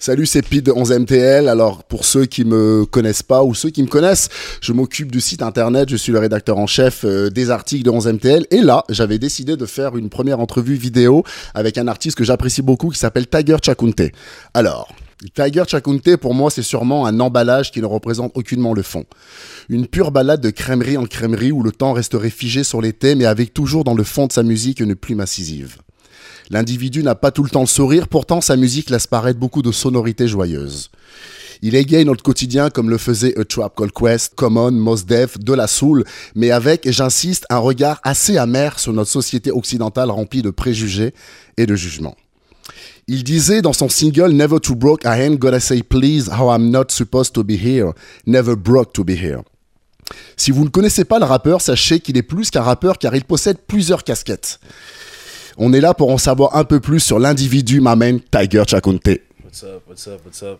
Salut, c'est Pete de 11MTL. Alors, pour ceux qui me connaissent pas ou ceux qui me connaissent, je m'occupe du site internet, je suis le rédacteur en chef euh, des articles de 11MTL. Et là, j'avais décidé de faire une première entrevue vidéo avec un artiste que j'apprécie beaucoup qui s'appelle Tiger Chakunte. Alors, Tiger Chakunte, pour moi, c'est sûrement un emballage qui ne représente aucunement le fond. Une pure balade de crèmerie en crèmerie où le temps resterait figé sur thèmes et avec toujours dans le fond de sa musique une plume incisive. L'individu n'a pas tout le temps le sourire, pourtant sa musique laisse paraître beaucoup de sonorités joyeuses. Il égaye notre quotidien comme le faisait A Trap Called Quest, Common, Mos Def, De La Soul, mais avec, j'insiste, un regard assez amer sur notre société occidentale remplie de préjugés et de jugements. Il disait dans son single Never Too Broke, I ain't gotta say please how I'm not supposed to be here, never broke to be here. Si vous ne connaissez pas le rappeur, sachez qu'il est plus qu'un rappeur car il possède plusieurs casquettes. On est là pour en savoir un peu plus sur l'individu, ma main, Tiger Chakunte. What's up, what's up, what's up?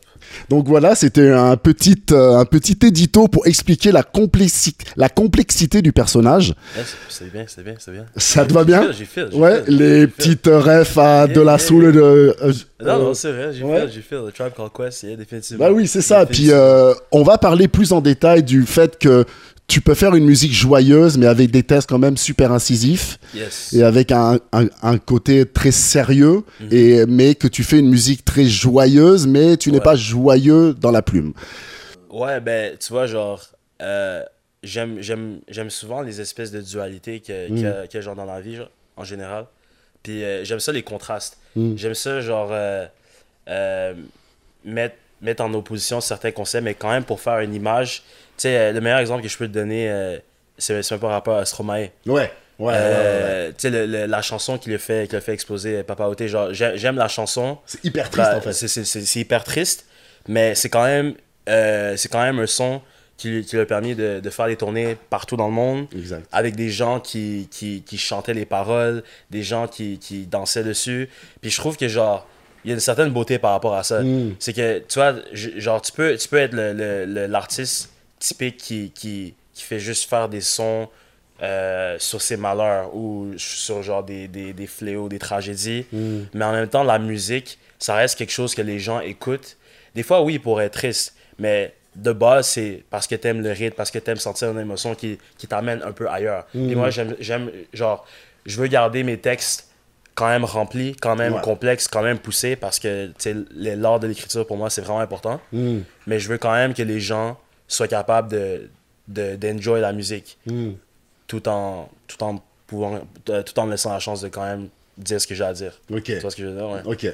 Donc voilà, c'était un petit, euh, un petit édito pour expliquer la, complexi- la complexité du personnage. Ouais, c'est- bien, c'est bien, c'est bien. Ça te va bien? J'ai fait, j'ai fait. Ouais, les petites refs à Yeah, de la yeah, soul et de... euh, Non, euh, non, c'est vrai, j'ai ouais. fait, j'ai fait. Le Tribe Called Quest, yeah, définitivement. Bah oui, c'est ça. Puis euh, on va parler plus en détail du fait que tu peux faire une musique joyeuse, mais avec des textes quand même super incisifs Yes. et avec un, un, un côté très sérieux, Mhm. et, mais que tu fais une musique très joyeuse, mais tu n'es pas joyeux dans la plume. Ouais, ben, tu vois, genre, euh, j'aime, j'aime, j'aime souvent les espèces de dualités que, Mm. que, que genre dans la vie, genre, en général. Puis euh, j'aime ça, les contrastes. Mm. J'aime ça, genre, euh, euh, mettre, mettre en opposition certains concepts, mais quand même pour faire une image. Tu sais, euh, le meilleur exemple que je peux te donner, euh, c'est, c'est un peu par rapport à Stromae. Ouais. Ouais, Euh, Tu sais, la chanson qui le fait, qui le fait exploser, Papa Oté, genre, j'ai- j'aime la chanson. C'est hyper triste Bah, en fait. c'est- hyper triste, mais c'est quand même, euh, c'est quand même un son qui, lui- qui lui a permis de, de faire des tournées partout dans le monde, Exact. avec des gens qui, qui, qui chantaient les paroles, des gens qui, qui dansaient dessus. Puis je trouve que genre, il y a une certaine beauté par rapport à ça. Mm. C'est que, tu vois, genre, tu peux, tu peux être le- le- le- l'artiste typique qui, qui, qui fait juste faire des sons euh, sur ses malheurs ou sur genre des, des, des fléaux, des tragédies. Mm. Mais en même temps, la musique, ça reste quelque chose que les gens écoutent. Des fois, oui, pour être triste, mais de base, c'est parce que t'aimes le rythme, parce que t'aimes sentir une émotion qui, qui t'amène un peu ailleurs. Mm. Et moi, j'aime, genre, je veux garder mes textes quand même remplis, quand même Ouais. complexes, quand même poussés, parce que, l'art de l'écriture, pour moi, c'est vraiment important. Mm. Mais je veux quand même que les gens soient capables de, de, d'enjoy la musique Mm. tout en, tout en pouvant, euh, tout en me laissant la chance de quand même dire ce que j'ai à dire. Ok. Tu vois ce que je veux dire? Ouais. Ok.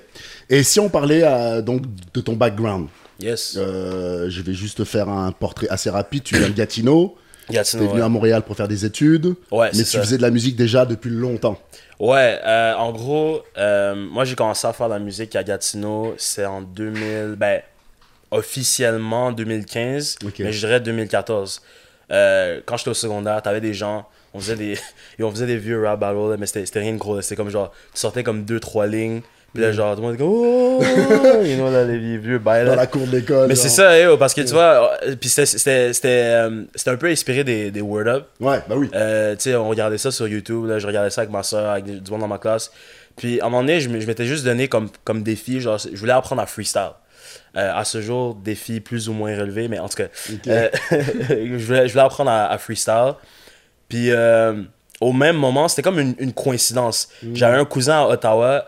Et si on parlait euh, donc de ton background, Yes. euh, je vais juste faire un portrait assez rapide. Tu viens de Gatineau. Gatineau, T'es venu ouais. à Montréal pour faire des études. Ouais, mais tu ça. faisais de la musique déjà depuis longtemps. Ouais, euh, en gros, moi j'ai commencé à faire de la musique à Gatineau, c'est en 2000, ben, officiellement 2015, Ok. mais je dirais 2014. Euh, quand j'étais au secondaire, t'avais des gens, on faisait des, et on faisait des vieux rap battles, mais c'était rien de gros, c'était comme genre, tu sortais comme deux, trois lignes, puis là genre, tout le monde était comme, oh, you know, là, les vieux bails. Dans la cour de l'école. Mais c'est ça, yo, parce que tu vois, euh, puis c'était- euh, c'était un peu inspiré des, des Word Up. Ouais, bah oui. Euh, tu sais, on regardait ça sur YouTube, là, je regardais ça avec ma soeur, avec du monde dans ma classe. Puis à un moment donné, je m'étais juste donné comme, comme défi, genre, je voulais apprendre à freestyle. Euh, à ce jour, défi plus ou moins relevé, mais en tout cas, euh, je, voulais, je voulais apprendre à, à freestyle. Puis euh, au même moment, c'était comme une, une coïncidence. Mm. J'avais un cousin à Ottawa,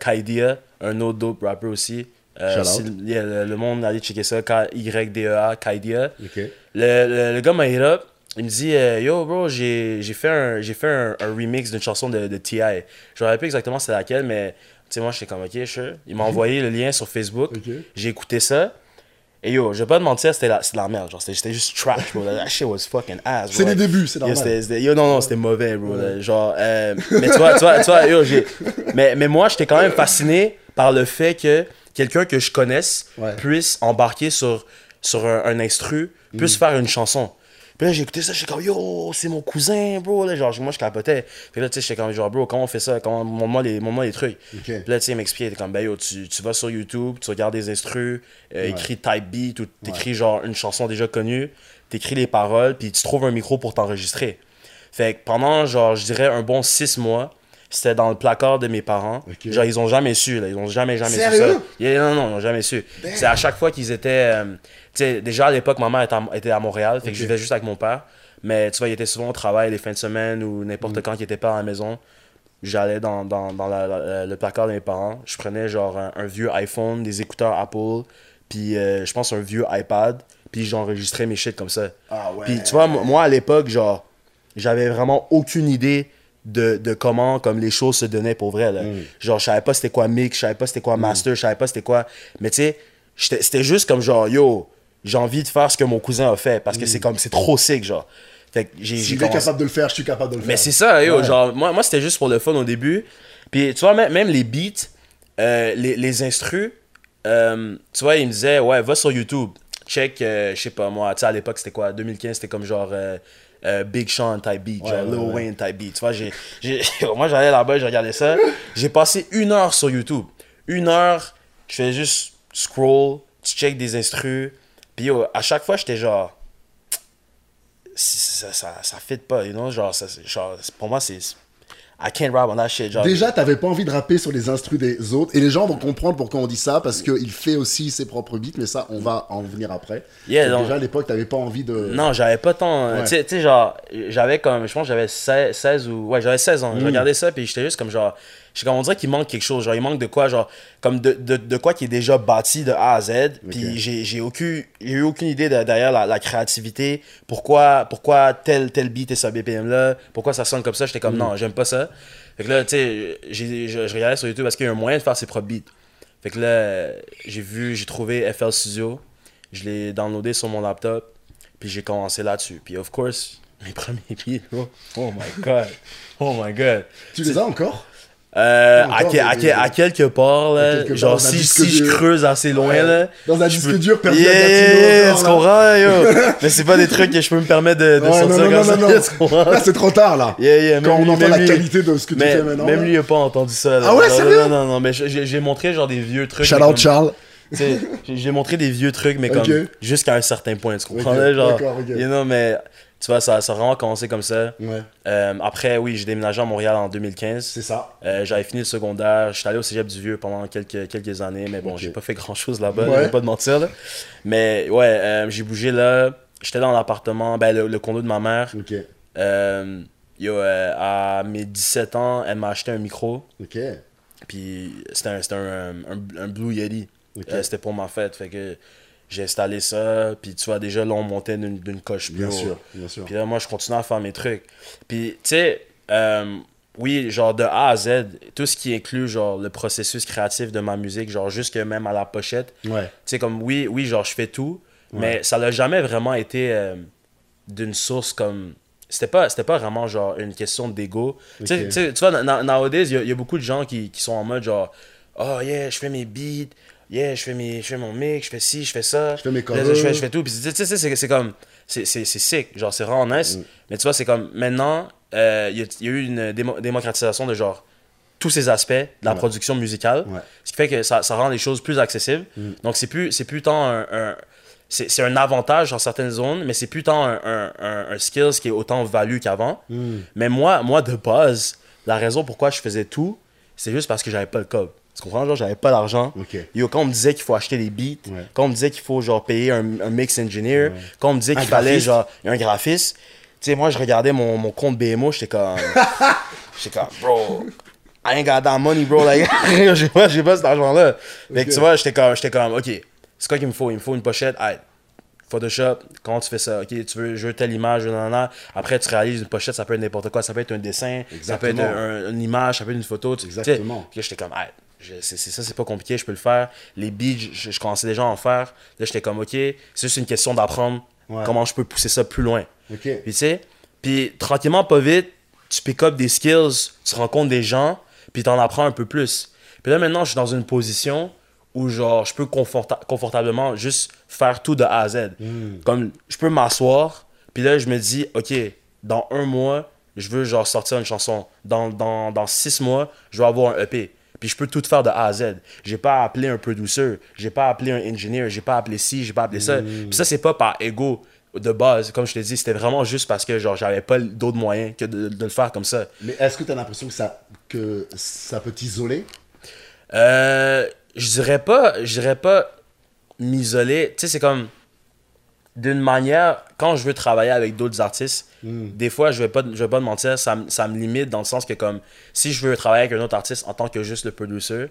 Kaidia, un autre dope rapper aussi. Si- yeah, le, le monde allait checker ça, K-Y-D-E-A, Kaidia. Le, le, le gars m'a hit up. Il me dit euh, Yo, bro, j'ai fait, un, j'ai fait un, un remix d'une chanson de, de T.I. Je me rappelle plus exactement c'est laquelle, mais sais, moi, j'étais comme Ok, sure. Il m'a envoyé le lien sur Facebook. Ok. J'ai écouté ça. Et yo, je vais pas te mentir, c'était la, de la merde. Genre, c'était juste trash, bro. That shit was fucking ass, bro. C'est les débuts, c'est Yo, normal. c'était- yo, non, non, c'était mauvais, bro. Genre, euh, mais tu vois, tu vois, tu vois, yo, j'ai. Mais, mais moi, j'étais quand même fasciné par le fait que quelqu'un que je connaisse Ouais. puisse embarquer sur, sur un, un instru, puisse faire une chanson. Puis là, j'ai écouté ça, j'étais comme, yo, c'est mon cousin, bro. Là, genre, moi, je capotais. Puis là, tu sais, j'étais comme, genre, bro, comment on fait ça? Comment, montre-moi les, montre-moi les trucs. Puis là, tu sais, il m'expliquait, comme, ben yo, tu, tu vas sur YouTube, tu regardes des instrus, euh, écris type beat ou t'écris genre une chanson déjà connue, t'écris les paroles, puis tu trouves un micro pour t'enregistrer. Fait que pendant, genre, je dirais un bon six mois, c'était dans le placard de mes parents. Genre, ils ont jamais su, là. Ils ont jamais, jamais su ça. Yeah, non, non, ils ont jamais su. C'est à chaque fois qu'ils étaient. euh, tu sais, déjà à l'époque, ma mère était à, était à Montréal, fait que je vivais juste avec mon père. Mais tu vois, il était souvent au travail les fins de semaine ou n'importe Mm. quand il était pas à la maison. J'allais dans, dans, dans la- la- le placard de mes parents. Je prenais genre un, un vieux iPhone, des écouteurs Apple, puis euh, je pense un vieux iPad, puis j'enregistrais mes shit comme ça. Ah ouais. Puis tu vois, mo- moi à l'époque, genre, j'avais vraiment aucune idée de, de comment comme les choses se donnaient pour vrai. Là. Mm. Genre, je savais pas c'était quoi mix, je savais pas c'était quoi master, je savais pas c'était quoi. Mais tu sais, c'était juste comme genre, yo, j'ai envie de faire ce que mon cousin a fait parce que c'est comme, c'est trop sick, genre. Fait que j'ai commencé- capable de le faire, je suis capable de le faire. mais c'est ça, yo, Ouais. genre, moi, moi c'était juste pour le fun au début. Puis, tu vois, même, même les beats, euh, les, les instrus, euh, tu vois, ils me disaient, ouais, va sur YouTube, check, euh, je sais pas moi, tu sais, à l'époque, c'était quoi, 2015, c'était comme genre euh, Big Sean type beat, genre Ouais, Lil ouais, ouais. Wayne type beat. Tu vois, j'ai, moi, j'allais là-bas, je regardais ça. J'ai passé une heure sur YouTube. Une heure, je fais juste scroll, tu check des instrus. Puis, yo, à chaque fois, j'étais genre ça, ça, ça fit pas, you know, genre, ça, genre pour moi, c'est... I can't rap on that shit, genre... Déjà, t'avais pas envie de rapper sur les instrus des autres. Et les gens vont comprendre pourquoi on dit ça, parce qu'il fait aussi ses propres beats, mais ça, on va en venir après. Yeah, Donc non. déjà, à l'époque, t'avais pas envie de. Non, j'avais pas tant... euh, Ouais. Tu sais- genre, j'avais comme... Je pense j'avais 16, 16 ou... Ouais, j'avais 16 Mm. ans. Je regardais ça, puis j'étais juste comme genre... Je comme, on dirait qu'il manque quelque chose. Genre, il manque de quoi, genre... Comme de, de, de quoi qui est déjà bâti de A à Z. Puis j'ai j'ai aucune... J'ai eu aucune idée de- derrière la, la créativité. Pourquoi, pourquoi tel, tel beat est ce BPM-là. Pourquoi ça sonne comme ça? J'étais Mm. comme, non, j'aime pas ça. Fait que là, tu sais, je, je regardais sur YouTube parce qu'il y a un moyen de faire ses propres beats. Fait que là, j'ai vu, j'ai trouvé FL Studio. Je l'ai downloadé sur mon laptop. Puis j'ai commencé là-dessus. Puis of course, mes premiers beats, oh, oh my god. Oh my god. Tu les as encore? Euh, à, que- à, que- à quelque part, là, quelque part genre si, si je creuse assez loin, Ouais. là. Dans un disque peux- dur perdu Yeah, Gatineau, tu comprends, yo? Mais c'est pas des trucs que je peux me permettre de, de Ouais, sortir non, non, comme non, ça, non, non. tu? Là, c'est trop tard, là. Yeah, yeah, Quand même on lui- entend la lui- qualité de ce que tu mais, fais maintenant. Même là. lui, il a pas entendu ça. là. Ah ouais, Non, sérieux? Non, non, non, mais j'ai montré genre des vieux trucs. Shout out Charles. tu j'ai montré des vieux trucs, mais comme jusqu'à un certain point, tu comprends? Là, genre, know, mais tu vois, ça, ça a vraiment commencé comme ça. Ouais, Euh, après, oui, j'ai déménagé à Montréal en 2015. c'est ça. Euh, J'avais fini le secondaire, j'étais allé au cégep du Vieux pendant quelques, quelques années, mais bon, j'ai pas fait grand chose là-bas, Ouais. je vais pas te mentir. Là. Mais ouais, euh, j'ai bougé là, j'étais dans l'appartement, ben, le, le condo de ma mère. Ok, yo, à mes 17 ans, elle m'a acheté un micro, ok. puis c'était un, un, un, un Blue Yeti. C'était pour ma fête, fait que j'ai installé ça, puis tu vois, déjà là, on montait d'une coche plus Bien haut. sûr, bien sûr. Puis là, moi, je continuais à faire mes trucs. Puis, tu sais, euh, oui, genre de A à Z, tout ce qui inclut, genre, le processus créatif de ma musique, genre, jusque même à la pochette. Tu Ouais, sais, comme, oui, oui, genre, je fais tout, mais ça n'a jamais vraiment été euh, d'une source comme. C'était pas, c'était pas vraiment, genre, une question d'ego. Tu sais- Ok. Tu sais, tu vois, nowadays, il y, a- il y a beaucoup de gens qui, qui sont en mode, genre, oh, yeah, je fais mes beats. Yeah, je fais, mes, je fais mon mix, je fais ci, je fais ça. Je fais mes Je covers. fais, je fais tout. Puis, tu sais, c'est comme. C'est sick. Genre, c'est vraiment nice. Mm. Mais tu vois, c'est comme. Maintenant, euh, il y, a- il y a eu une démo- démocratisation de genre. Tous ces aspects de la Ouais. production musicale. Ouais. Ce qui fait que ça, ça rend les choses plus accessibles. Mm. Donc, c'est plus, c'est plus tant un. un- c'est un avantage dans certaines zones, mais c'est plus tant un, un, un, un skills qui est autant value qu'avant. Hmm. Mais moi, moi, de base, la raison pourquoi je faisais tout, c'est juste parce que j'avais pas le cob. Tu comprends? Genre, j'avais pas l'argent. Ok. Yo, quand on me disait qu'il faut acheter des beats, Ouais. quand on me disait qu'il faut genre payer un, un mix engineer, quand on me disait qu'il fallait genre un graphiste, tu sais, moi je regardais mon, mon compte BMO, j'étais comme. j'étais comme, bro, I ain't got that money, bro. Like, j'ai pas, j'ai pas cet argent-là. Ok. tu vois, j'étais comme, j'étais comme, ok, c'est quoi qu'il me faut? Il me faut une pochette, Hey, Photoshop, comment tu fais ça? Ok, tu veux, je veux telle image, nanana. Après, tu réalises une pochette, ça peut être n'importe quoi. Ça peut être un dessin, ça peut être un- une image, ça peut être une photo. tu-. Exactement. Puis j'étais comme, Hey, c'est ça, c'est pas compliqué, je peux le faire. Les beats, je, je commençais déjà à en faire. Là, j'étais comme, ok, c'est juste une question d'apprendre Ouais. comment je peux pousser ça plus loin. Ok. Puis tu sais, puis tranquillement, pas vite, tu pick up des skills, tu rencontres des gens, puis t'en apprends un peu plus. Puis là, maintenant, je suis dans une position où, genre, je peux conforta- confortablement juste faire tout de A à Z. Comme, je peux m'asseoir, puis là, je me dis, OK, dans un mois, je veux, genre, sortir une chanson. Dans, dans, dans six mois, je veux avoir un EP. Puis je peux tout faire de A à Z. J'ai pas appelé un producer, j'ai pas appelé un engineer, j'ai pas appelé ci, j'ai pas appelé ça. Puis ça, c'est pas par ego. de base, comme je t'ai dit, c'était vraiment juste parce que genre j'avais pas d'autres moyens que de, de le faire comme ça. Mais est-ce que tu as l'impression que ça, que ça peut t'isoler? Euh, je dirais pas, je dirais pas m'isoler. Tu sais, c'est comme d'une manière, quand je veux travailler avec d'autres artistes, des fois, je vais pas, je vais pas te mentir, ça, me- ça me limite dans le sens que comme si je veux travailler avec un autre artiste en tant que juste le producer,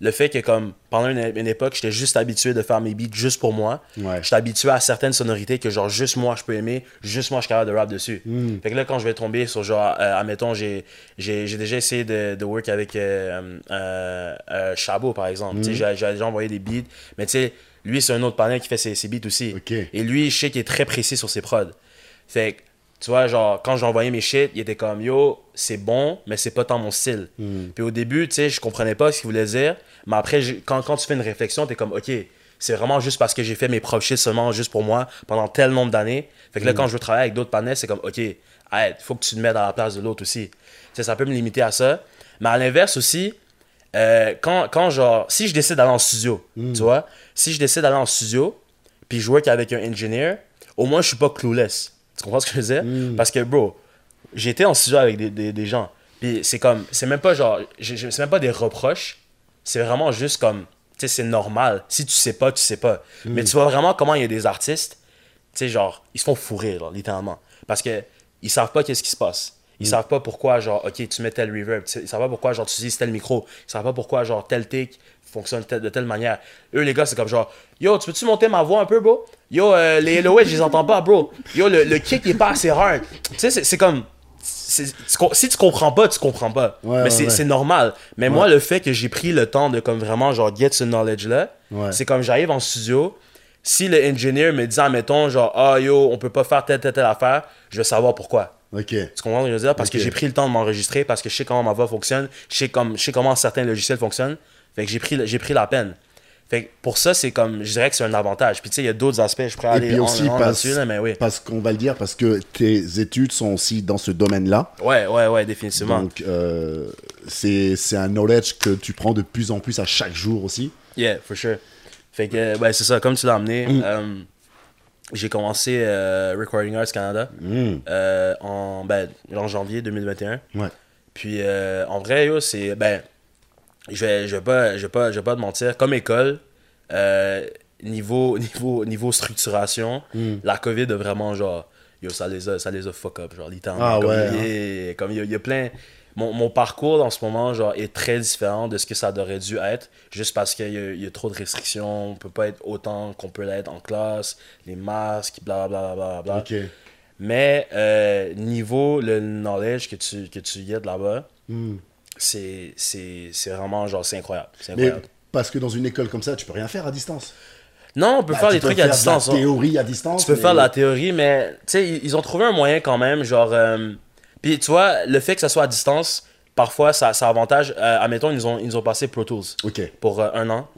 le fait que comme pendant une, une époque, j'étais juste habitué de faire mes beats juste pour moi. Ouais. J'étais habitué à certaines sonorités que genre juste moi je peux aimer, juste moi je suis capable de rap dessus. Fait que là quand je vais tomber sur genre, euh, admettons, j'ai, déjà essayé de, de work avec euh, euh, euh, Chabot par exemple. Tu sais, j'ai, j'ai déjà envoyé des beats, mais tu sais, lui c'est un autre panel qui fait ses, ses beats aussi. Et lui, je sais qu'il est très précis sur ses prods. Fait que, tu vois, genre, quand envoyé mes shit, il était comme, yo, c'est bon, mais c'est pas tant mon style. Puis au début, tu sais, je comprenais pas ce qu'il voulait dire, mais après, quand, quand tu fais une réflexion, t'es comme, ok, c'est vraiment juste parce que j'ai fait mes propres shit seulement juste pour moi pendant tel nombre d'années. Fait que là, quand je veux travailler avec d'autres panels, c'est comme, ok, arrête, faut que tu te mettes à la place de l'autre aussi. Tu sais, ça peut me limiter à ça. Mais à l'inverse aussi, euh, quand, quand genre, si je décide d'aller en studio, tu vois, si je décide d'aller en studio, puis je work avec un engineer, au moins je suis pas clueless. Tu comprends ce que je veux dire? Parce que, bro, j'ai été en studio avec des, des, des gens, puis c'est comme, c'est même pas genre, c'est même pas des reproches, c'est vraiment juste comme, tu sais, c'est normal. Si tu sais pas, tu sais pas. Mais tu vois vraiment comment il y a des artistes, tu sais, genre, ils se font fourrer, là, littéralement. Parce que ils savent pas qu'est-ce qui se passe. Ils savent pas pourquoi, genre, ok, tu mets tel reverb. Ils savent pas pourquoi, genre, tu utilises tel micro. Ils savent pas pourquoi, genre, tel take fonctionne de telle manière. Eux, les gars, c'est comme genre, yo, tu peux-tu monter ma voix un peu, bro? Yo, euh, les LOS, je les entends pas, bro. Yo, le, le kick est pas assez hard. Tu sais, c'est- comme. si tu comprends pas, tu comprends pas. Ouais, mais c'est ouais. normal. Mais moi, le fait que j'ai pris le temps de comme vraiment genre get ce knowledge-là, c'est comme j'arrive en studio, si le engineer me dit, admettons, genre, ah yo, on peut pas faire telle, telle, telle affaire, je vais savoir pourquoi. Ok. Tu comprends ce que je veux dire? Parce que j'ai pris le temps de m'enregistrer, parce que je sais comment ma voix fonctionne, je sais, comme, je sais comment certains logiciels fonctionnent. Fait que j'ai pris, j'ai pris la peine. Fait que pour ça, c'est comme, je dirais que c'est un avantage. Puis tu sais, il y a d'autres aspects, je pourrais Et aller puis en- aussi en parce, là, mais oui. parce qu'on va le dire, parce que tes études sont aussi dans ce domaine-là. Ouais, ouais, ouais, définitivement. Donc, euh, c'est c'est un knowledge que tu prends de plus en plus à chaque jour aussi. Yeah, for sure. Fait que, ouais, c'est ça, comme tu l'as amené, Mm. euh, j'ai commencé euh, Recording Arts Canada Mm. euh, en, ben, en janvier 2021. Ouais. Puis euh, en vrai, yo, c'est. Ben, je vais, je vais, pas, je vais, pas, je vais pas te mentir. Comme école, niveau, niveau, niveau structuration, Mm. la COVID a vraiment genre. Yo, ça les a, ça les a fuck up, genre, littéralement. Ah comme, ouais, hein. comme il y, a- il y a plein. Mon, mon parcours en ce moment, genre, est très différent de ce que ça aurait dû être, juste parce qu'il y, y a trop de restrictions, on peut pas être autant qu'on peut l'être en classe, les masques, blablabla. Bla, bla, bla. Mais euh, niveau le knowledge que tu, que tu y as de là-bas, Mm. c'est vraiment genre c'est incroyable Mais parce que dans une école comme ça, tu peux rien faire à distance. non on peut Bah, faire des trucs à faire distance La hein. théorie à distance. tu peux mais- faire la théorie mais tu sais ils ont trouvé un moyen quand même genre euh, puis tu vois le fait que ça soit à distance parfois ça, ça avantage euh, admettons ils nous ont ils nous ont passé Pro Tools pour euh, un an.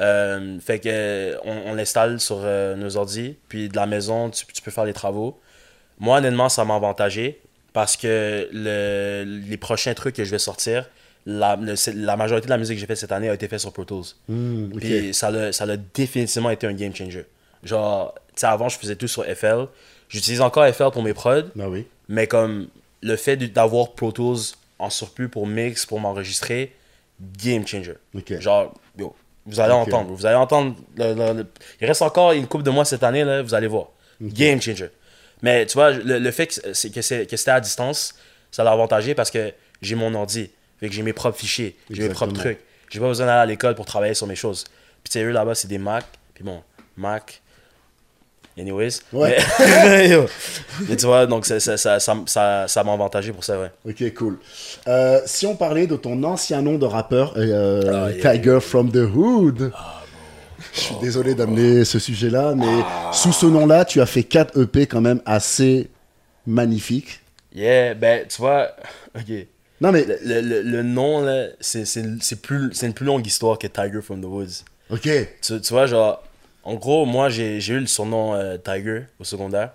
Euh, fait que on, on l'installe sur nos ordi, puis de la maison, tu, tu peux faire les travaux. Moi, honnêtement, ça m'a avantagé parce que le, les prochains trucs que je vais sortir, la, le- la majorité de la musique que j'ai faite cette année a été faite sur Pro Tools. Mm, ok. Puis ça l'a ça définitivement été un game changer. Genre, tu sais, avant, je faisais tout sur FL. J'utilise encore FL pour mes prods, Bah oui. mais comme le fait d'avoir Pro Tools en surplus pour mix, pour m'enregistrer, game changer. Ok. Genre, yo, vous allez entendre. Vous allez entendre. le- le- le- Il reste encore une coupe de mois cette année, là, vous allez voir. Game changer. Mais tu vois, le, fait que, c'était à distance, ça l'a avantagé parce que j'ai mon ordi. Fait que j'ai mes propres fichiers, j'ai mes propres trucs. J'ai pas besoin d'aller à l'école pour travailler sur mes choses. Puis tu sais, eux là-bas, c'est des Mac. Puis bon, Mac. Anyways. Ouais. Mais, tu vois, donc ça, ça, ça, ça, m'a avantagé pour ça, ouais. Ok, cool. Euh, si on parlait de ton ancien nom de rappeur, euh, Ah, yeah. Tiger from the Hood. Je suis désolé d'amener ce sujet-là, mais sous ce nom-là, tu as fait 4 EP quand même assez magnifiques. Yeah, ben, tu vois, ok. Non, mais. Le, le, le nom, là, c'est c'est- c'est plus, c'est une plus longue histoire que Tiger from the Woods. Ok. Tu, tu vois, genre, en gros, moi, j'ai eu le surnom euh, Tiger au secondaire.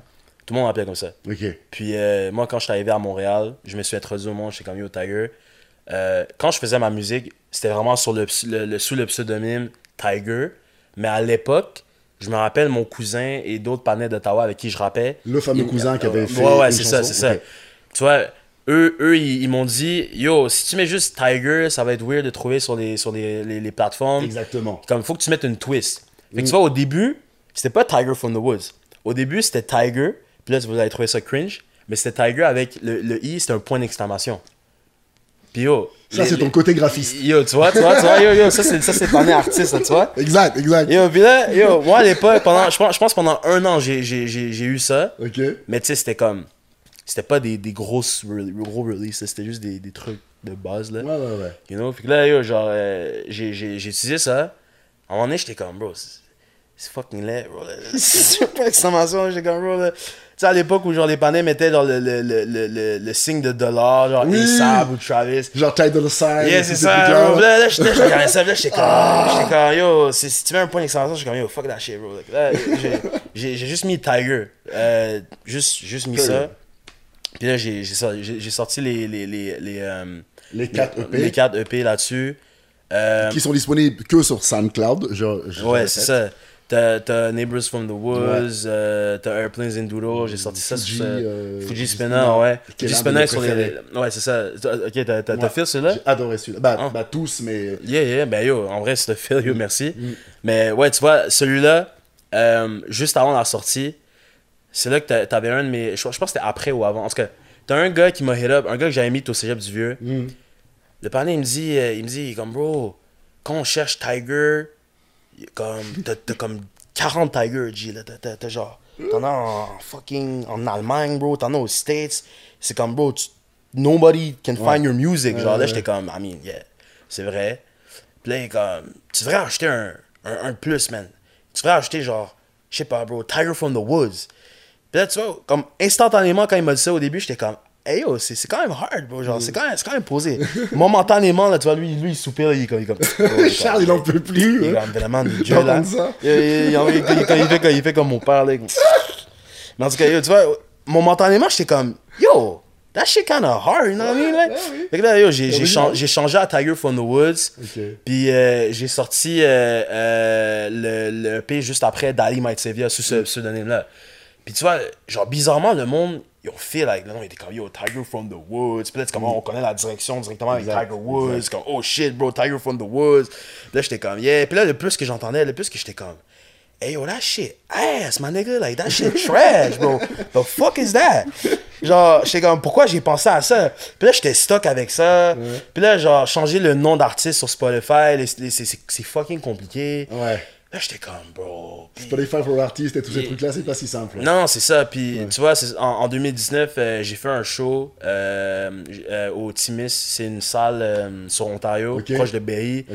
Tout le monde m'appelait comme ça. Puis euh, moi, quand je suis arrivé à Montréal, je me suis introduit au monde, j'étais comme Yo Tiger. Euh, quand je faisais ma musique, c'était vraiment sur le, ps- le- le- sous le pseudonyme Tiger. Mais à l'époque, je me rappelle mon cousin et d'autres panels d'Ottawa avec qui je rappais. Le fameux Ils- cousin qui avait fait Ouais, ouais, c'est ça, c'est ça. Tu vois, eux, eux ils, ils m'ont dit, yo, si tu mets juste Tiger, ça va être weird de trouver sur les, sur les, les, les plateformes. Exactement. Comme, faut que tu mettes une twist. Fait que tu vois, au début, c'était pas Tiger from the Woods. Au début, c'était Tiger. Puis là, vous allez trouver ça cringe. Mais c'était Tiger avec le, le I, c'était un point d'exclamation. Puis yo. Ça, c'est ton côté graphiste. Yo, tu vois, tu vois, tu vois, yo, yo, ça, c'est, ça, c'est ton artiste, là, tu vois. Exact, exact. Yo, puis là, yo, moi, à l'époque, pendant, je pense, je pense pendant un an, j'ai, j'ai, j'ai, j'ai eu ça. Ok. Mais tu sais, c'était comme. C'était pas des, des grosses gros releases, c'était juste des, des trucs de base, là. Ouais, ouais, ouais. You know? Puis là, yo, genre, euh, j'ai, j'ai, j'ai utilisé ça. À un moment donné, j'étais comme, bro, c'est, c'est fucking laid, bro. C'est pas exclamation, j'étais comme, bro. Tu sais, à l'époque où, genre, les panais mettaient genre, le, le, le, le, le, signe de dollar, genre, Oui. ASAP ou Travis. Genre Tidal Sign. Yeah, c'est ça, bro. Là, là, j'étais, regardais ça, là, j'étais comme, j'étais comme, yo, si tu mets un point d'exclamation, j'étais comme, yo, fuck that shit, bro. Là, j'ai, j'ai, j'ai juste mis Tiger. Euh, juste, juste mis ça. Puis là, j'ai, j'ai, sorti- j'ai, j'ai les, les, les, les, euh, Les 4 EP les 4 EP là-dessus. Euh, qui sont disponibles que sur SoundCloud. Je, je ouais, c'est ça. T'as, t'as Neighbors from the Woods, euh, t'as Airplanes in Doodle, j'ai sorti ça Fuji, sur euh, euh, Fuji Spinner, ouais. Fuji Spinner sur les. Ouais, c'est ça. Ok, t'as, Ouais. fait celui-là? J'ai adoré celui-là. Bah, Ah. bah, tous, mais. Yeah, yeah, ben yo, en vrai, c'est le feel, yo, merci. Mm. Mais ouais, tu vois, celui-là, euh, juste avant la sortie, c'est là que t'a- t'avais un de mes. Je, je pense que c'était après ou avant. En tout cas, t'as un gars qui m'a hit up, un gars que j'avais mis au cégep du Vieux. Mm. Le panier, il me dit, euh, il me dit, comme bro, quand on cherche Tiger, comme, t'as, comme 40 Tiger, G, là, t'as, genre, t'en as en fucking, en Allemagne, bro, t'en as aux States, c'est comme, bro, tu- nobody can find your music, genre, Ouais, là, j'étais comme, I mean, yeah, c'est vrai. Puis là, comme, tu devrais acheter un, un, un plus, man. Tu devrais acheter, genre, je sais pas, bro, Tiger from the Woods. Puis là, tu vois, comme instantanément, quand il m'a dit ça au début, j'étais comme, hey yo, c'est c'est quand même hard, bro. Genre, c'est quand, même- c'est quand même posé. Momentanément, là, tu vois, lui, lui il soupire, il est comme. Il, comme, il est Charles, comme- il en peut plus. il est hein. comme vraiment Dieu, là. Ça? Il, fait, comme- il fait comme mon père, là. Mais en tout cas, yo, tu vois, momentanément, j'étais comme, yo, that shit kinda hard, you know what I mean? Like? ouais, oui. Fait que là, yo, j'ai chan- changé à Tiger from the Woods. Puis euh, j'ai sorti euh, euh, le, le EP juste après Dali Might Save Ya sous ce pseudonyme-là. Puis tu vois, genre bizarrement, le monde, ont fait, like, le nom était comme Yo, Tiger from the Woods. C'est comme, on connaît la direction directement avec Exact, Tiger Woods. Comme, oh shit, bro, Tiger from the Woods. Puis là, j'étais comme, yeah. Puis là, le plus que j'entendais, le plus que j'étais comme, hey yo, that shit ass, my nigga. Like, that shit trash, bro. The fuck is that? Genre, j'étais comme, pourquoi j'ai pensé à ça? Puis là, j'étais stock avec ça. Puis là, genre, changer le nom d'artiste sur Spotify, c'est fucking compliqué. Ouais. Là, j'étais comme, bro. Puis- Spotify for Artists et tous ces Et- trucs-là, c'est pas si simple. non, c'est ça. Puis, tu vois, en, en 2019, euh, j'ai fait un show euh, euh, au Timis. C'est une salle euh, sur Ontario, Ok. proche de Berry.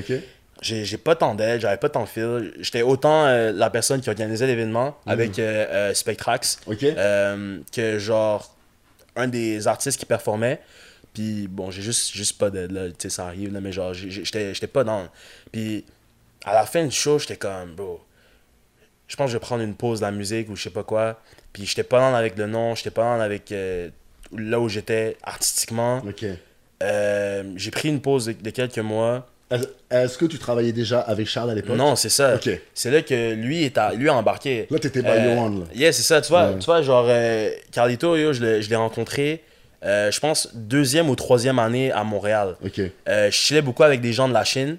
J'ai pas tant d'aide, j'avais pas tant de fil. J'étais autant la personne qui organisait l'événement avec euh, euh, Spectrax que genre un des artistes qui performait. Puis bon, j'ai juste, juste pas d'aide là, tu sais, ça arrive, là, mais genre, j'étais pas dans. Puis à la fin du show, j'étais comme, bro, je pense que je vais prendre une pause de la musique ou je sais pas quoi. Puis j'étais pas dans avec le nom, j'étais pas dans avec euh, là où j'étais artistiquement. Ok. Euh, j'ai pris une pause de, de quelques mois. Est-ce- que tu travaillais déjà avec Charles à l'époque? Non, c'est ça. Ok. C'est là que lui, est à- lui a embarqué. Là, t'étais by Euh, own, là. Yeah, c'est ça. Tu vois, Ouais. tu vois genre, euh, Carlito, yo, je l'ai rencontré, euh, je pense, deuxième ou troisième année à Montréal. Ok. Euh, je chillais beaucoup avec des gens de la Chine.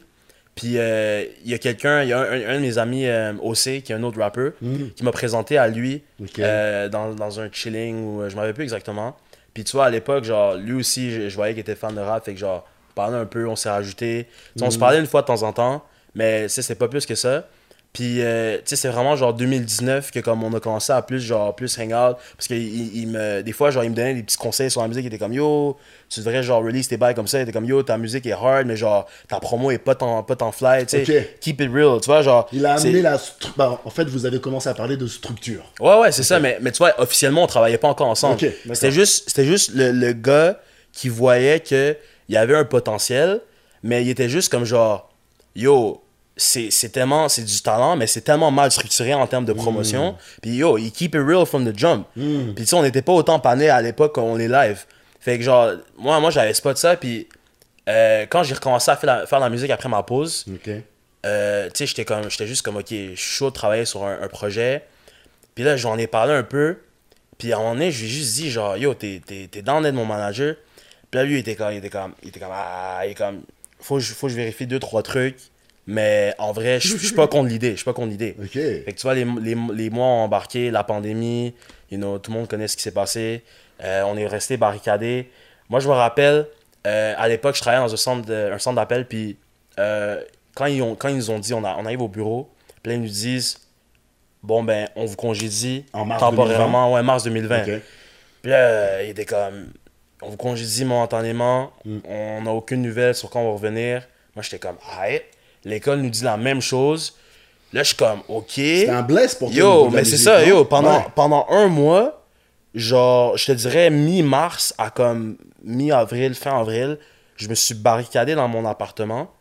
Puis euh, il y a quelqu'un, il y a un, un de mes amis, euh, OC, qui est un autre rappeur, qui m'a présenté à lui Mm. Euh, dans, dans un chilling ou je m'en rappelle plus exactement. Puis tu vois, à l'époque, genre, lui aussi, je, je voyais qu'il était fan de rap, fait que genre, on parlait un peu, on s'est rajouté. On se parlait une fois de temps en temps, mais c'est pas plus que ça. Puis, euh, tu sais, c'est vraiment genre 2019 que comme on a commencé à plus, genre, plus hang out. Parce que il, il me, des fois, genre, il me donnait des petits conseils sur la musique. Il était comme, yo, tu devrais, genre, release tes bails comme ça. Il était comme, yo, ta musique est hard, mais genre, ta promo est pas tant, pas tant fly, tu sais. Ok. Keep it real, tu vois, genre. Il a amené la. bah, en fait, vous avez commencé à parler de structure. Ouais, ouais, c'est ça, mais, mais tu vois, officiellement, on travaillait pas encore ensemble. Ok, d'accord. c'était juste, c'était juste le, le gars qui voyait qu'il y avait un potentiel, mais il était juste comme genre, yo, c'est c'est tellement, c'est du talent, mais c'est tellement mal structuré en termes de promotion. Puis yo, il keep it real from the jump. Puis tu sais, on n'était pas autant pané à l'époque quand on est live. Fait que genre, moi, moi j'avais spot ça, puis euh, quand j'ai recommencé à faire la, faire la musique après ma pause, euh, tu sais, j'étais comme, j'étais juste comme, ok, je suis chaud de travailler sur un, un projet. Puis là, j'en ai parlé un peu. Puis à un moment donné, je lui ai juste dit, genre, yo, t'es, t'es, t'es dans mon manager. Puis là, lui, il était comme, il était comme, il était comme, ah, il est comme, faut, que je- faut que je vérifie deux, trois trucs. Mais en vrai, je suis pas contre l'idée. Je suis pas contre l'idée. Ok. Fait que tu vois, les, les, les mois ont embarqué, la pandémie, you know, tout le monde connaît ce qui s'est passé. Euh, on est resté barricadé. Moi, je me rappelle, euh, à l'époque, je travaillais dans un centre, de- un centre d'appel, puis euh, quand, ils ont, quand ils nous ont dit, on, a- on arrive au bureau, puis ils nous disent, bon, ben, on vous congédie En mars temporairement, ouais, mars 2020. Ok. Puis là, il était comme, on vous congédie momentanément, Mm. on n'a aucune nouvelle sur quand on va revenir. Moi, j'étais comme, ah, l'école nous dit la même chose. Là, je suis comme, ok. C'était un bless pour toi. Yo, mais c'est ça, yo, pendant, Ouais. pendant un mois, genre, je te dirais mi-mars à comme mi-avril, fin avril, je me suis barricadé dans mon appartement.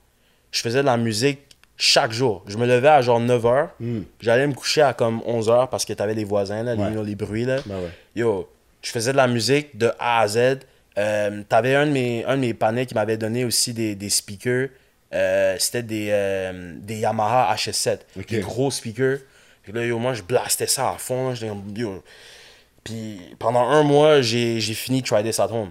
Je faisais de la musique chaque jour. Je me levais à genre 9h. Hmm. J'allais me coucher à comme 11h parce que t'avais les voisins, là, les- Ouais. les, bruits, là. Ouais. Yo, je faisais de la musique de A à Z. Euh, T'avais un de mes, un de mes panneaux qui m'avait donné aussi des, des speakers. Euh, C'était des, euh, des Yamaha HS7. Ok. Des gros speakers. Puis là, yo, moi, je blastais ça à fond. là. Yo. Puis pendant un mois, j'ai j'ai fini Try This at Home.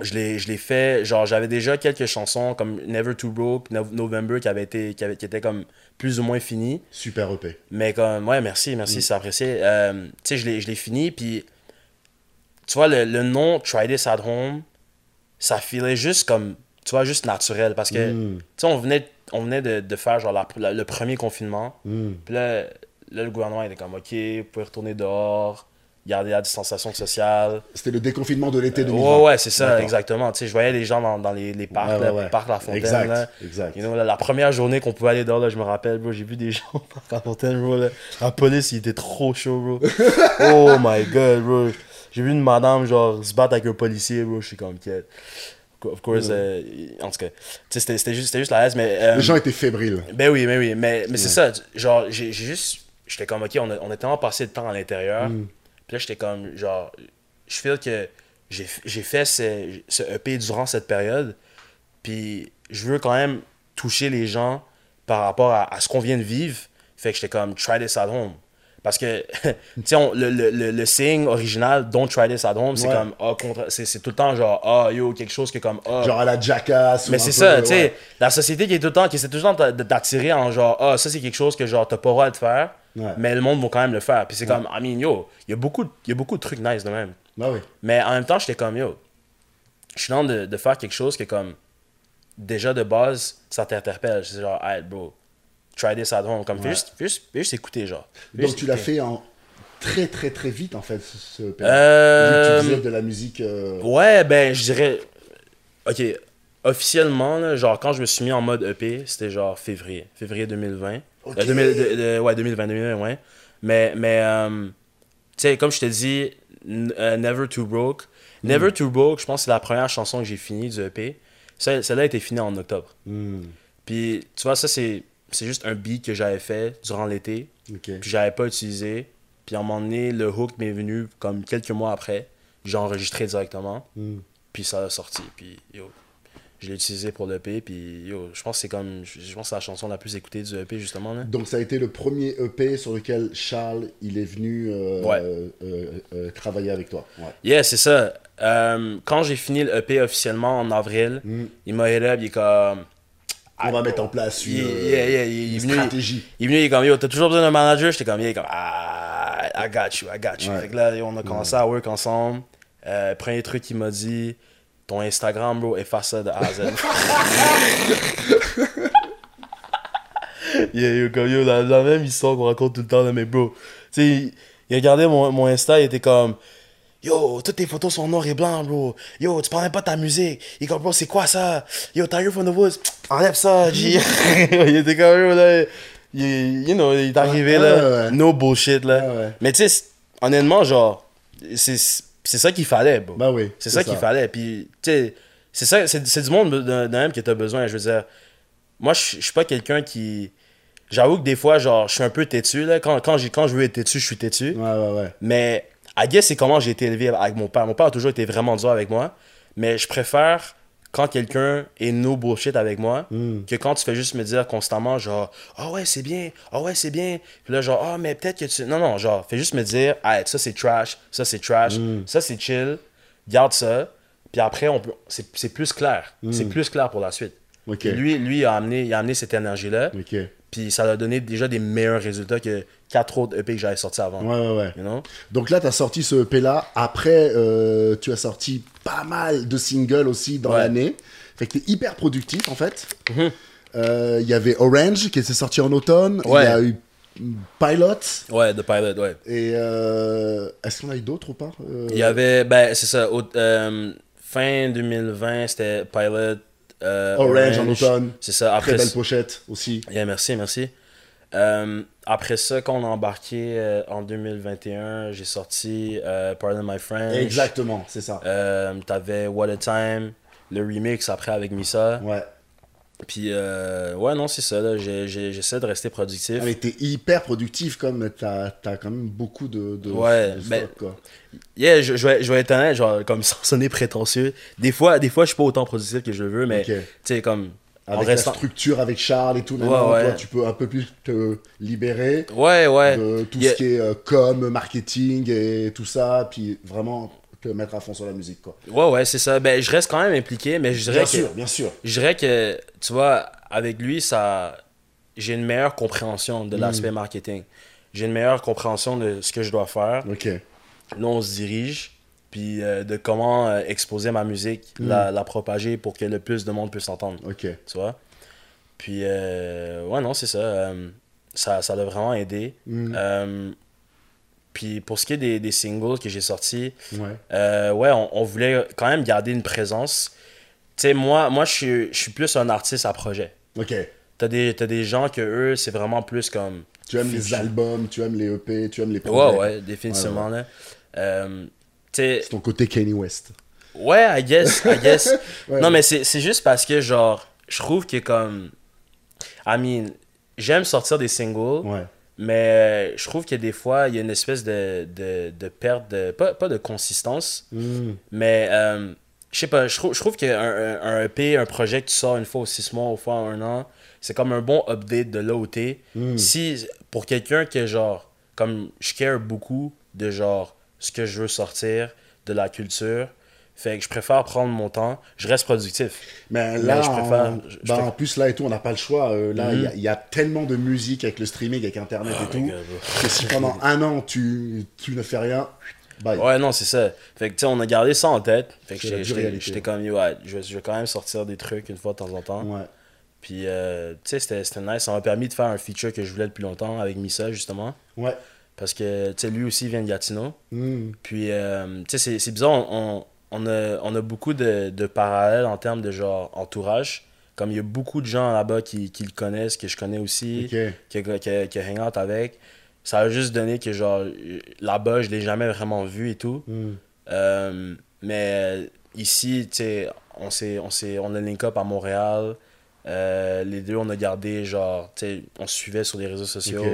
Je l'ai je l'ai fait, genre j'avais déjà quelques chansons comme Never Too Broke, No- November qui avait été qui, avait, qui était comme plus ou moins fini. Super EP. Mais comme, ouais, merci, merci, Mm. c'est apprécié. Euh, tu sais, je l'ai je l'ai fini, puis tu vois, le, le nom Try This at Home, ça filait juste comme, tu vois, juste naturel. Parce que, Mm. tu sais, on venait, on venait de, de faire genre la- la- le premier confinement. Mm. Puis là, là, le gouvernement était comme, OK, vous pouvez retourner dehors, garder la distanciation sociale. C'était le déconfinement de l'été 2020. Ouais, ouais, c'est ça, exactement. Tu sais, je voyais les gens dans, dans les, les parcs, Ouais, là, ouais, ouais. parc La Fontaine. Exact, là. exact. You know, là, la première journée qu'on pouvait aller dehors, là, je me rappelle, bro, j'ai vu des gens au parc La Fontaine, bro. Là. La police, il était trop chaud, bro. oh my god, bro. J'ai vu une madame, genre, se battre avec un policier, bro. Je suis comme, quête. Of course, euh, en tout cas, c'était juste, c'était juste la haine, mais. euh, Les gens étaient fébriles. ben oui, mais oui, mais, mais c'est ça. Genre, j'ai juste. J'étais comme, ok, on a, on a tellement passé de temps à l'intérieur. Mm. Puis là, j'étais comme, genre, je feel que j'ai j'ai fait ce, ce EP durant cette période. Puis je veux quand même toucher les gens par rapport à, à ce qu'on vient de vivre. Fait que j'étais comme, try this at home. Parce que, tu sais, le, le, le, le saying original, don't try this at home, c'est Ouais. comme, ah, contre, c'est tout le temps genre, ah, yo, quelque chose que comme, ah, Genre à la Jackass. mais c'est ça, tu sais, ouais. la société qui est tout le temps, qui essaie tout le temps de- d'attirer en genre, ah, ça c'est quelque chose que genre, t'as pas le droit de faire, Ouais. mais le monde va quand même le faire. Puis c'est comme, I mean, yo, il y, a beaucoup y a beaucoup de trucs nice de même. Bah oui. Mais en même temps, j'étais comme, yo, je suis dans de, de faire quelque chose que comme, déjà de base, ça t'interpelle. C'est genre, hey bro, try this at home. Comme, fais, Ouais. juste, fais, juste, fais juste écouter, genre. Fais Donc tu l'as fait en très très très vite en fait ce. Euh, tu de la musique. euh, Ouais, ben, je dirais. Ok, officiellement, là, genre, quand je me suis mis en mode EP, c'était genre février. Février 2020. Ok. Euh, 2000 de- de- ouais, 2020, 2020, ouais. Mais, mais euh, tu sais, comme je te dis, euh, Never Too Broke. Never Too Broke, je pense que c'est la première chanson que j'ai finie du EP. Celle-là a été finie en octobre. hmm, Puis, tu vois, ça, c'est c'est juste un beat que j'avais fait durant l'été ok. puis j'avais pas utilisé. Puis à un moment donné, le hook m'est venu comme quelques mois après. J'ai enregistré directement, Hmm. puis ça a sorti. Puis yo, je l'ai utilisé pour l'EP. Puis yo, je pense que c'est comme. Je pense que c'est la chanson la plus écoutée du EP justement. Là. Donc ça a été le premier EP sur lequel Charles il est venu euh, Ouais. euh, euh, travailler avec toi. Ouais. Yeah, c'est ça. Quand j'ai fini le EP officiellement en avril, Hmm. il m'a hit up, il est comme. On va mettre en place une, Yeah, yeah, yeah, stratégie. Il est venu, il est comme, yo, t'as toujours besoin d'un manager? J'étais comme, il est comme, ah, I got you, I got you. Ouais. Fait que là, on a commencé à work ensemble. Euh, premier truc qu'il m'a dit, ton Instagram, bro, efface ça de A à Z. yeah, yo, comme, yo, la, la même histoire qu'on raconte tout le temps, là, mais bro, tu sais, il, il regardait mon, mon Insta, il était comme, Yo, toutes tes photos sont noir et blanc, bro. Yo, tu parles même pas de ta musique. Il comme, bro, c'est quoi ça? Yo, Tiger from the Woods, enlève ça, G. il était comme, yo, là. Il, you know, il est arrivé, Ouais, là. ouais, ouais. No bullshit, là. Mais tu sais, honnêtement, genre, c'est ça qu'il fallait, bro. Bah oui. C'est ça qu'il fallait. Puis, tu sais, c'est ça, c'est du monde de, de même que t'as besoin. Je veux dire, moi, je suis pas quelqu'un qui. J'avoue que des fois, genre, je suis un peu têtu, là. Quand, quand, quand je veux être têtu, je suis têtu. Ouais, ouais, ouais. Mais, I guess, c'est comment j'ai été élevé avec mon père. Mon père a toujours été vraiment dur avec moi. Mais je préfère quand quelqu'un est no bullshit avec moi, Hmm. que quand tu fais juste me dire constamment, genre, ah ouais, c'est bien, ah ouais, c'est bien. Puis là, genre, ah, mais peut-être que tu. Non, non, genre, fais juste me dire, ah, ça c'est trash, ça c'est trash, Hmm. ça c'est chill, garde ça. Puis après, on peut... c'est c'est plus clair. C'est plus clair pour la suite. Hmm. Puis lui, lui il, a amené, il a amené cette énergie-là. Ok. Puis ça a donné déjà des meilleurs résultats que quatre autres EP que j'avais sortis avant. Ouais, ouais, ouais. You know? Donc là, tu as sorti ce EP-là. Après, euh, tu as sorti pas mal de singles aussi dans Ouais. l'année. Fait que tu es hyper productif, en fait. Mhm. Euh, Il y avait Orange qui s'est sorti en automne. Il Ouais. y a eu Pilot. Ouais, The Pilot, ouais. Et euh, est-ce qu'on a eu d'autres ou pas? Il y avait, ben, c'est ça, au- fin 2020, c'était Pilot. Euh, Orange en automne. C'est ça, Très après. belle pochette aussi. Yeah, merci, merci. Euh, après ça, quand on a embarqué euh, en 2021, j'ai sorti Pardon My French. Exactement, c'est ça. T'avais What a Time, le remix après avec Misa. Ouais. Puis, euh, ouais, non, c'est ça. J'essaie de rester productif. Ah, mais t'es hyper productif comme t'as as quand même beaucoup de, de, Ouais, de stock, ben, quoi. Yeah, je, je, vais, je vais être honnête, genre, comme sans sonner prétentieux. Des fois, des fois je suis pas autant productif que je veux, mais tu sais, comme. Avec restant- la structure avec Charles et tout, Ouais, ouais. toi tu peux un peu plus te libérer Ouais, ouais. de tout Yeah. ce qui est euh, com, marketing et tout ça, puis vraiment te mettre à fond sur la musique quoi. Ouais, ouais, c'est ça. Ben, je reste quand même impliqué, mais je dirais Bien que. sûr, bien sûr. Je dirais que, tu vois, avec lui, ça. J'ai une meilleure compréhension de l'aspect marketing. J'ai une meilleure compréhension de ce que je dois faire. Ok. Là, on se dirige. Puis euh, de comment euh, exposer ma musique, Mm. la, la propager pour que le plus de monde puisse l'entendre. Ok. tu vois? Puis, euh, ouais, non, c'est ça. ça. Ça l'a vraiment aidé. Mm. Euh, puis, pour ce qui est des, des singles que j'ai sortis, Ouais. euh, ouais, on, on voulait quand même garder une présence. Tu sais, moi, moi je suis- je suis plus un artiste à projet. Ok. T'as des, t'as des gens que eux, c'est vraiment plus comme. Tu aimes les albums, tu aimes les EP, tu aimes les Ouais, projets. ouais, définitivement, là. Euh, tu sais, C'est ton côté Kanye West. Ouais, I guess, I guess. Ouais. non, mais c'est c'est juste parce que, genre, je trouve que comme... I mean, j'aime sortir des singles, Ouais. Mais je trouve que des fois, il y a une espèce de, de, de perte de... Pas, pas de consistance, Mm. mais... euh, je sais pas, je trouve, je trouve qu'un un, un EP, un projet que tu sors une fois aux six mois, une fois en un an, c'est comme un bon update de là où t'es. Mm. Si, pour quelqu'un que, genre, comme je care beaucoup de, genre, ce que je veux sortir, de la culture, fait que je préfère prendre mon temps, je reste productif. Mais là, je préfère- en, je- je bah, préfère- en plus, là et tout, on n'a pas le choix. Euh, là, il y a- Mhm. il y, a tellement de musique avec le streaming, avec Internet et Oh tout, que si pendant un an, tu, tu ne fais rien, bye. Ouais, non, c'est ça. Fait que, tu sais, on a gardé ça en tête. Fait que j'étais- comme, yo, ouais, je vais, je vais quand même sortir des trucs une fois de temps en temps. Ouais. Puis, euh, tu sais, c'était nice. Ça m'a permis de faire un feature que je voulais depuis longtemps avec Misa, justement. Ouais. Parce que, tu sais, lui aussi vient de Gatineau. Mm. Puis, euh, tu sais, c'est- c'est bizarre, on, on, on a, on a beaucoup de, de parallèles en termes de genre entourage. Comme il y a beaucoup de gens là-bas qui, qui le connaissent, que je connais aussi, Ok. qui, qui, qui hang out avec. Ça a juste donné que, genre, là-bas, je l'ai jamais vraiment vu et tout. Mm. Euh, mais ici, tu sais, on, on, on a link up à Montréal. Euh, les deux, on a gardé, genre, tu sais, on se suivait sur les réseaux sociaux.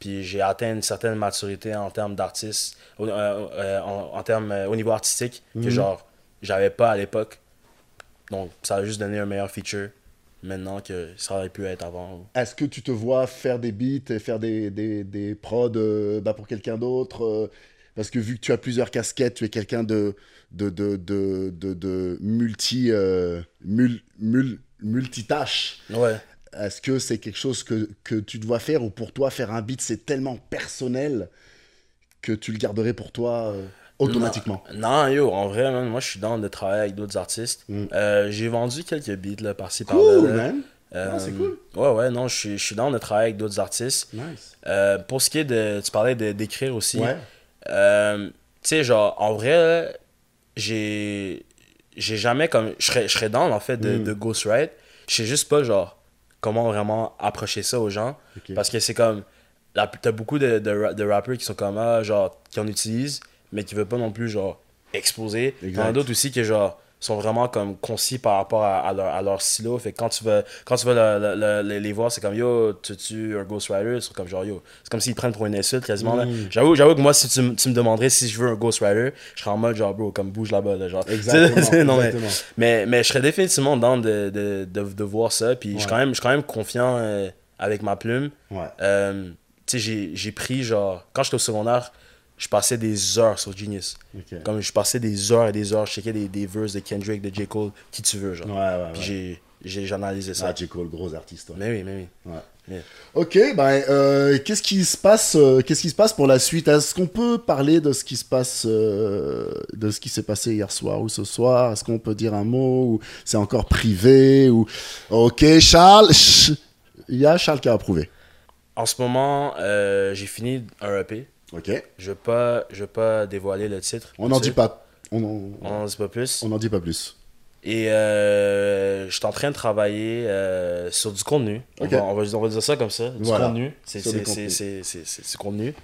Puis j'ai atteint une certaine maturité en termes d'artiste, au- euh, euh, en, en termes euh, au niveau artistique, que Mhm. genre, j'avais pas à l'époque. Donc, ça a juste donné un meilleur feature maintenant que ça aurait pu être avant. Est-ce que tu te vois faire des beats et faire des, des, des prods euh, bah, pour quelqu'un d'autre euh, Parce que vu que tu as plusieurs casquettes, tu es quelqu'un de, de, de, de, de, de multi, euh, mul, mul- multitâche. Ouais. Est-ce que c'est quelque chose que, que tu dois faire ou pour toi, faire un beat, c'est tellement personnel que tu le garderais pour toi euh, automatiquement Non, yo, en vrai, man, moi je suis dans de travailler avec d'autres artistes. Mm. Euh, j'ai vendu quelques beats là, par-ci par-là. Cool, là. man Euh, Ah, c'est cool. Ouais, ouais, non, je suis, je suis dans de travailler avec d'autres artistes. Nice. Euh, pour ce qui est de. Tu parlais d'écrire aussi. Ouais. Euh, tu sais, genre, en vrai, j'ai. J'ai jamais comme. Je serais, je serais dans, en fait, de, Mm. de ghostwrite. Je sais juste pas, genre, comment vraiment approcher ça aux gens. Parce que c'est comme. T'as beaucoup de, de, de rappers qui sont comme, ah, genre, qui en utilisent, mais qui veulent pas non plus, genre, exposer. T'en Exact. as d'autres aussi qui, genre, sont vraiment comme concis par rapport à, à leur, à leur stylo. Fait que quand tu vas, quand tu vas le- le- le- les voir, c'est comme yo, tu tu un Ghost Rider? C'est comme genre yo. C'est comme s'ils prennent pour une insulte quasiment. Mm. J'avoue, j'avoue que moi, si tu, me demanderais si je veux un Ghost Rider, je serais en mode genre bro, comme bouge là-bas. Là, genre. Exactement, non, mais, exactement. mais, mais je serais définitivement dans de, de, de, de voir ça. Puis je suis quand même, je suis quand même confiant euh, avec ma plume. Ouais. Euh, tu sais, j'ai- pris genre. Quand j'étais au secondaire, je passais des heures sur Genius. Comme je passais des heures et des heures, je checkais des, des verses de Kendrick, de J. Cole, qui tu veux, genre. Ouais, ouais, Puis ouais. j'ai- analysé ça. Ah, J. Cole, gros artiste. ouais. mais oui, mais oui. Ouais. Yeah. Ok, ben, euh, qu'est-ce qui se passe euh, Qu'est-ce qui se passe pour la suite? Est-ce qu'on peut parler de ce qui se passe, euh, de ce qui s'est passé hier soir ou ce soir? Est-ce qu'on peut dire un mot ou c'est encore privé ou Ok, Charles, il y a Charles qui a approuvé. En ce moment, euh, j'ai fini un EP. Ok, Je veux pas, je veux pas dévoiler le titre. on n'en dit pas, on en- On n'en dit pas plus. on n'en dit pas plus. Et euh, je suis en train de travailler euh, sur du contenu. On, Ok. va, on, va, on va dire ça comme ça. Du Voilà. contenu. C'est du contenu.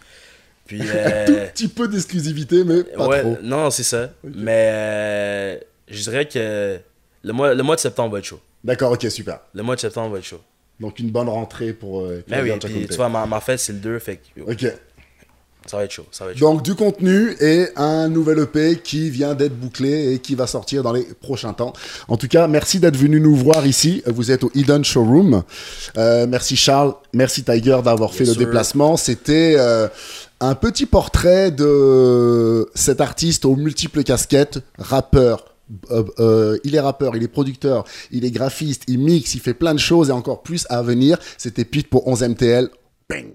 Puis. euh, Petit peu d'exclusivité, mais pas ouais, trop. non, c'est ça. Mais je dirais que le mois, le mois de septembre va être chaud. D'accord, ok, super. Le mois de septembre va être chaud. Donc une bonne rentrée pour. euh, Mais oui, puis tu vois, ma, ma fête, c'est le 2, fait que yo, Ok. ça va être chaud. Ça va être chaud. Donc du contenu et un nouvel EP qui vient d'être bouclé et qui va sortir dans les prochains temps. En tout cas, merci d'être venu nous voir ici. Vous êtes au Hidden Showroom. Euh, merci Charles, merci Tiger d'avoir fait le déplacement. C'était euh, un petit portrait de cet artiste aux multiples casquettes, rappeur. Euh, euh, il est rappeur, il est producteur, il est graphiste, il mixe, il fait plein de choses et encore plus à venir. C'était Pete pour 11 MTL. Bang